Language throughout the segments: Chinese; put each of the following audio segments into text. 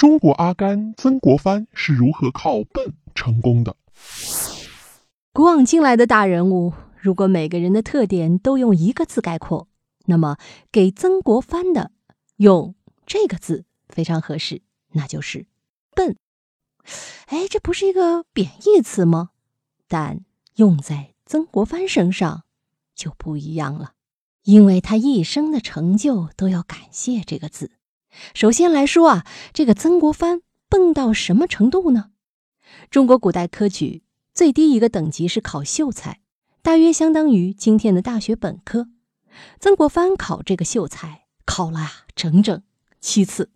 中国阿甘曾国藩是如何靠笨成功的？古往今来的大人物，如果每个人的特点都用一个字概括，那么给曾国藩的用这个字非常合适，那就是笨。哎，这不是一个贬义词吗？但用在曾国藩身上就不一样了，因为他一生的成就都要感谢这个字。首先来说啊，这个曾国藩笨到什么程度呢？中国古代科举最低一个等级是考秀才，大约相当于今天的大学本科。曾国藩考这个秀才考了整整七次。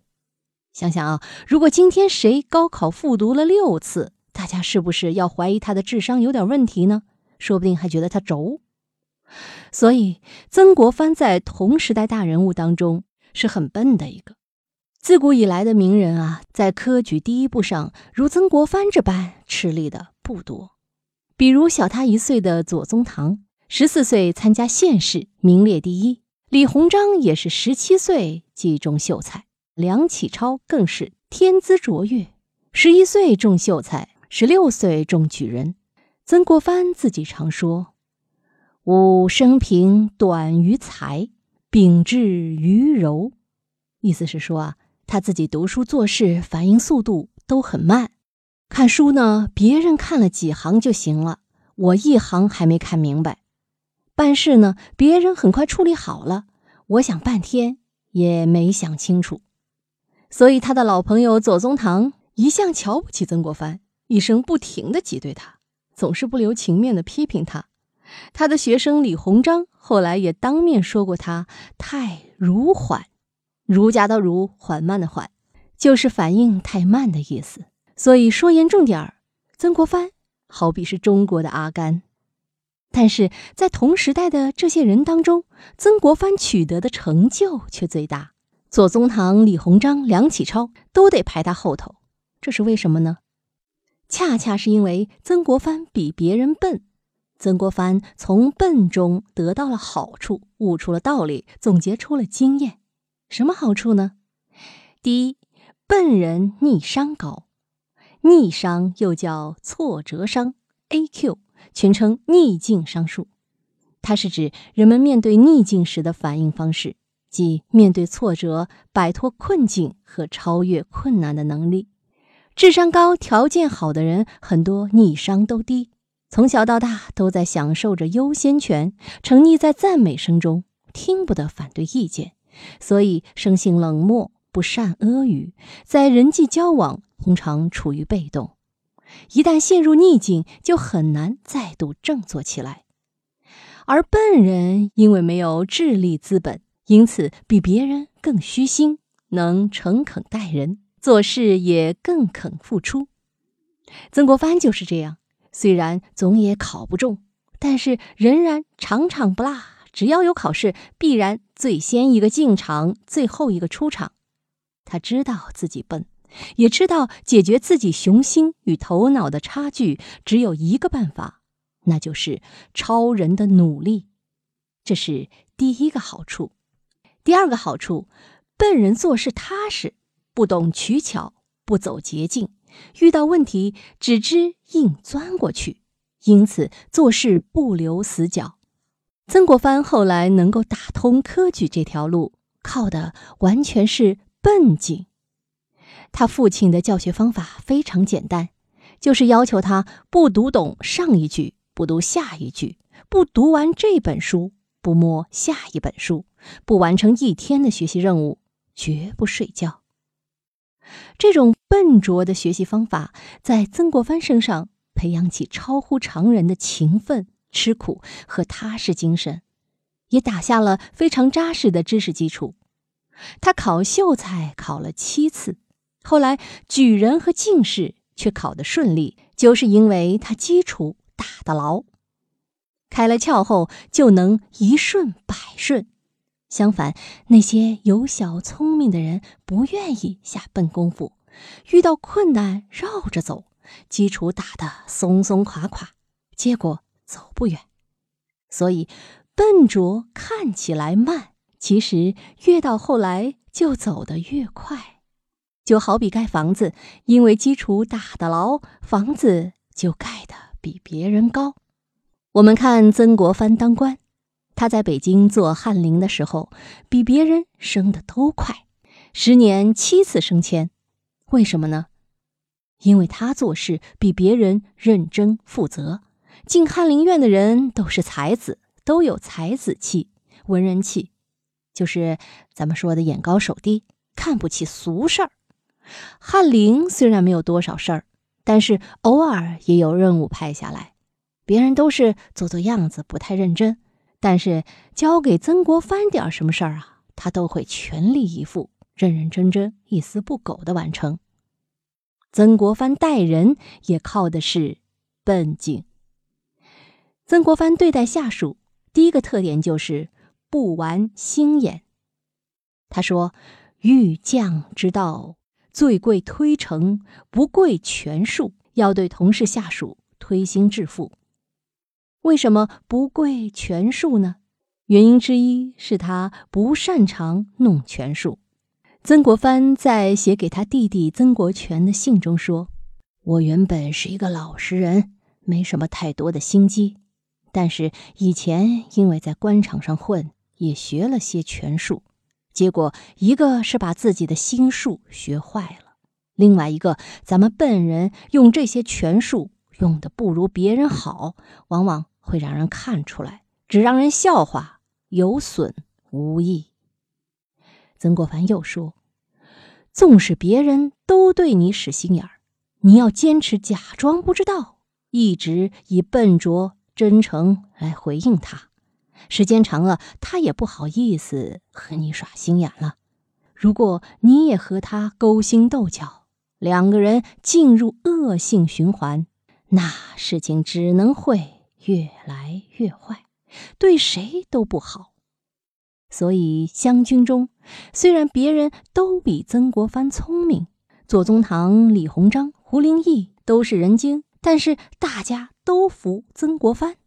想想啊，如果今天谁高考复读了六次，大家是不是要怀疑他的智商有点问题呢？说不定还觉得他轴。所以，曾国藩在同时代大人物当中是很笨的一个。自古以来的名人啊，在科举第一步上，如曾国藩这般吃力的不多。比如小他一岁的左宗棠，十四岁参加县试，名列第一；李鸿章也是十七岁即中秀才。梁启超更是天资卓越，十一岁中秀才，十六岁中举人。曾国藩自己常说：“吾生平短于才，秉志于柔。”意思是说啊，他自己读书做事反应速度都很慢。看书呢，别人看了几行就行了，我一行还没看明白。办事呢，别人很快处理好了，我想半天也没想清楚。所以，他的老朋友左宗棠一向瞧不起曾国藩，一生不停的挤兑他，总是不留情面的批评他。他的学生李鸿章后来也当面说过他太儒缓，儒家的儒，缓慢的缓，就是反应太慢的意思。所以说严重点儿，曾国藩好比是中国的阿甘。但是在同时代的这些人当中，曾国藩取得的成就却最大。左宗棠、李鸿章、梁启超都得排他后头，这是为什么呢？恰恰是因为曾国藩比别人笨，曾国藩从笨中得到了好处，悟出了道理，总结出了经验。什么好处呢？第一，笨人逆商高，逆商又叫挫折商，A.Q. 全称逆境商数，它是指人们面对逆境时的反应方式。即面对挫折、摆脱困境和超越困难的能力。智商高、条件好的人很多，逆商都低，从小到大都在享受着优先权，沉溺在赞美声中，听不得反对意见，所以生性冷漠，不善阿谀，在人际交往通常处于被动。一旦陷入逆境，就很难再度振作起来。而笨人因为没有智力资本。因此，比别人更虚心，能诚恳待人，做事也更肯付出。曾国藩就是这样，虽然总也考不中，但是仍然场场不落。只要有考试，必然最先一个进场，最后一个出场。他知道自己笨，也知道解决自己雄心与头脑的差距只有一个办法，那就是超人的努力。这是第一个好处。第二个好处，笨人做事踏实，不懂取巧，不走捷径，遇到问题只知硬钻过去，因此做事不留死角。曾国藩后来能够打通科举这条路，靠的完全是笨劲。他父亲的教学方法非常简单，就是要求他不读懂上一句，不读下一句，不读完这本书，不摸下一本书。不完成一天的学习任务，绝不睡觉。这种笨拙的学习方法，在曾国藩身上培养起超乎常人的勤奋、吃苦和踏实精神，也打下了非常扎实的知识基础。他考秀才考了七次，后来举人和进士却考得顺利，就是因为他基础打得牢。开了窍后，就能一顺百顺。相反，那些有小聪明的人不愿意下笨功夫，遇到困难绕着走，基础打得松松垮垮，结果走不远。所以，笨拙看起来慢，其实越到后来就走得越快。就好比盖房子，因为基础打得牢，房子就盖得比别人高。我们看曾国藩当官，他在北京做翰林的时候，比别人升的都快，十年七次升迁。为什么呢？因为他做事比别人认真负责。进翰林院的人都是才子，都有才子气、文人气，就是咱们说的眼高手低，看不起俗事儿。翰林虽然没有多少事儿，但是偶尔也有任务派下来。别人都是做做样子，不太认真，但是交给曾国藩点什么事儿啊，他都会全力以赴、认认真真、一丝不苟的完成。曾国藩待人也靠的是笨劲。曾国藩对待下属，第一个特点就是不玩心眼。他说：“欲将之道。”最贵推诚，不贵权术。要对同事下属推心置腹。为什么不贵权术呢？原因之一是他不擅长弄权术。曾国藩在写给他弟弟曾国荃的信中说：“我原本是一个老实人，没什么太多的心机，但是以前因为在官场上混，也学了些权术。”结果，一个是把自己的心术学坏了，另外一个，咱们笨人用这些权术用的不如别人好，往往会让人看出来，只让人笑话，有损无益。曾国藩又说：“纵使别人都对你使心眼儿，你要坚持假装不知道，一直以笨拙真诚来回应他。”时间长了，他也不好意思和你耍心眼了。如果你也和他勾心斗角，两个人进入恶性循环，那事情只能会越来越坏，对谁都不好。所以湘军中，虽然别人都比曾国藩聪明，左宗棠、李鸿章、胡林翼都是人精，但是大家都服曾国藩。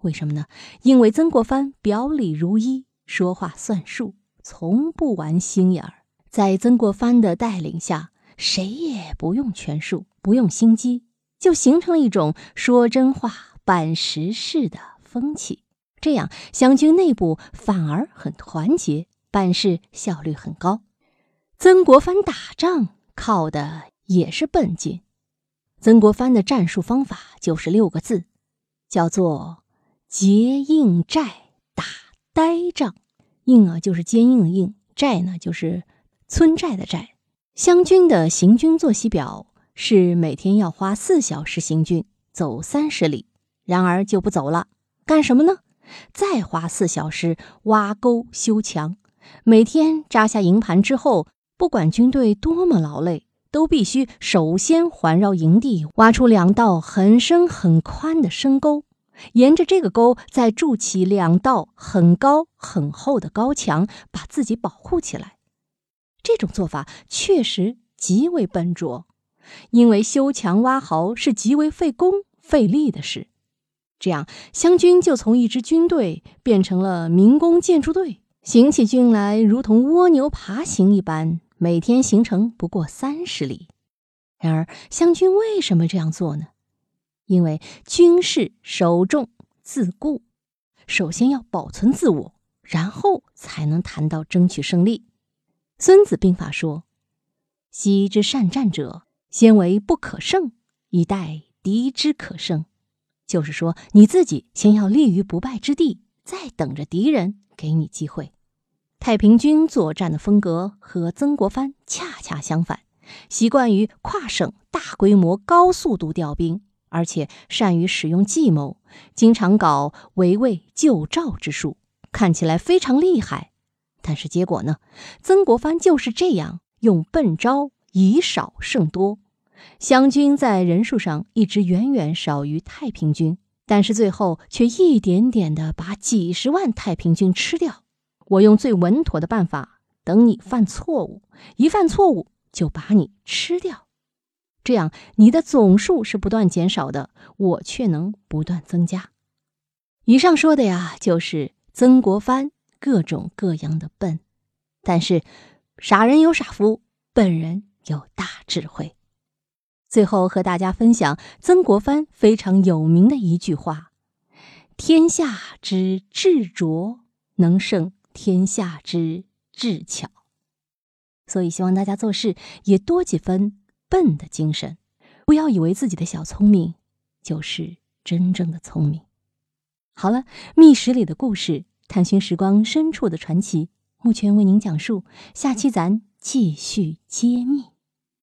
为什么呢？因为曾国藩表里如一，说话算数，从不玩心眼儿。在曾国藩的带领下，谁也不用权术，不用心机，就形成了一种说真话、办实事的风气。这样，湘军内部反而很团结，办事效率很高。曾国藩打仗靠的也是笨劲。曾国藩的战术方法就是六个字，叫做。结硬寨打呆仗，硬啊就是坚硬的硬，寨呢就是村寨的寨。湘军的行军作息表是每天要花四小时行军，走三十里，然而就不走了，干什么呢？再花四小时挖沟修墙。每天扎下营盘之后，不管军队多么劳累，都必须首先环绕营地挖出两道很深很宽的深沟。沿着这个沟，再筑起两道很高很厚的高墙，把自己保护起来。这种做法确实极为笨拙，因为修墙挖壕是极为费工费力的事。这样，湘军就从一支军队变成了民工建筑队，行起军来如同蜗牛爬行一般，每天行程不过三十里。然而，湘军为什么这样做呢？因为军事首重自固，首先要保存自我，然后才能谈到争取胜利。孙子兵法说：“昔之善战者，先为不可胜，以待敌之可胜。”就是说，你自己先要立于不败之地，再等着敌人给你机会。太平军作战的风格和曾国藩恰恰相反，习惯于跨省大规模、高速度调兵。而且善于使用计谋，经常搞围魏救赵之术，看起来非常厉害。但是结果呢？曾国藩就是这样用笨招，以少胜多。湘军在人数上一直远远少于太平军，但是最后却一点点的把几十万太平军吃掉。我用最稳妥的办法，等你犯错误，一犯错误就把你吃掉。这样，你的总数是不断减少的，我却能不断增加。以上说的呀，就是曾国藩各种各样的笨。但是，傻人有傻福，笨人有大智慧。最后和大家分享曾国藩非常有名的一句话：“天下之智拙，能胜天下之至巧。”所以希望大家做事也多几分笨的精神，不要以为自己的小聪明就是真正的聪明。好了，密室里的故事，探寻时光深处的传奇，目前为您讲述，下期咱继续揭秘。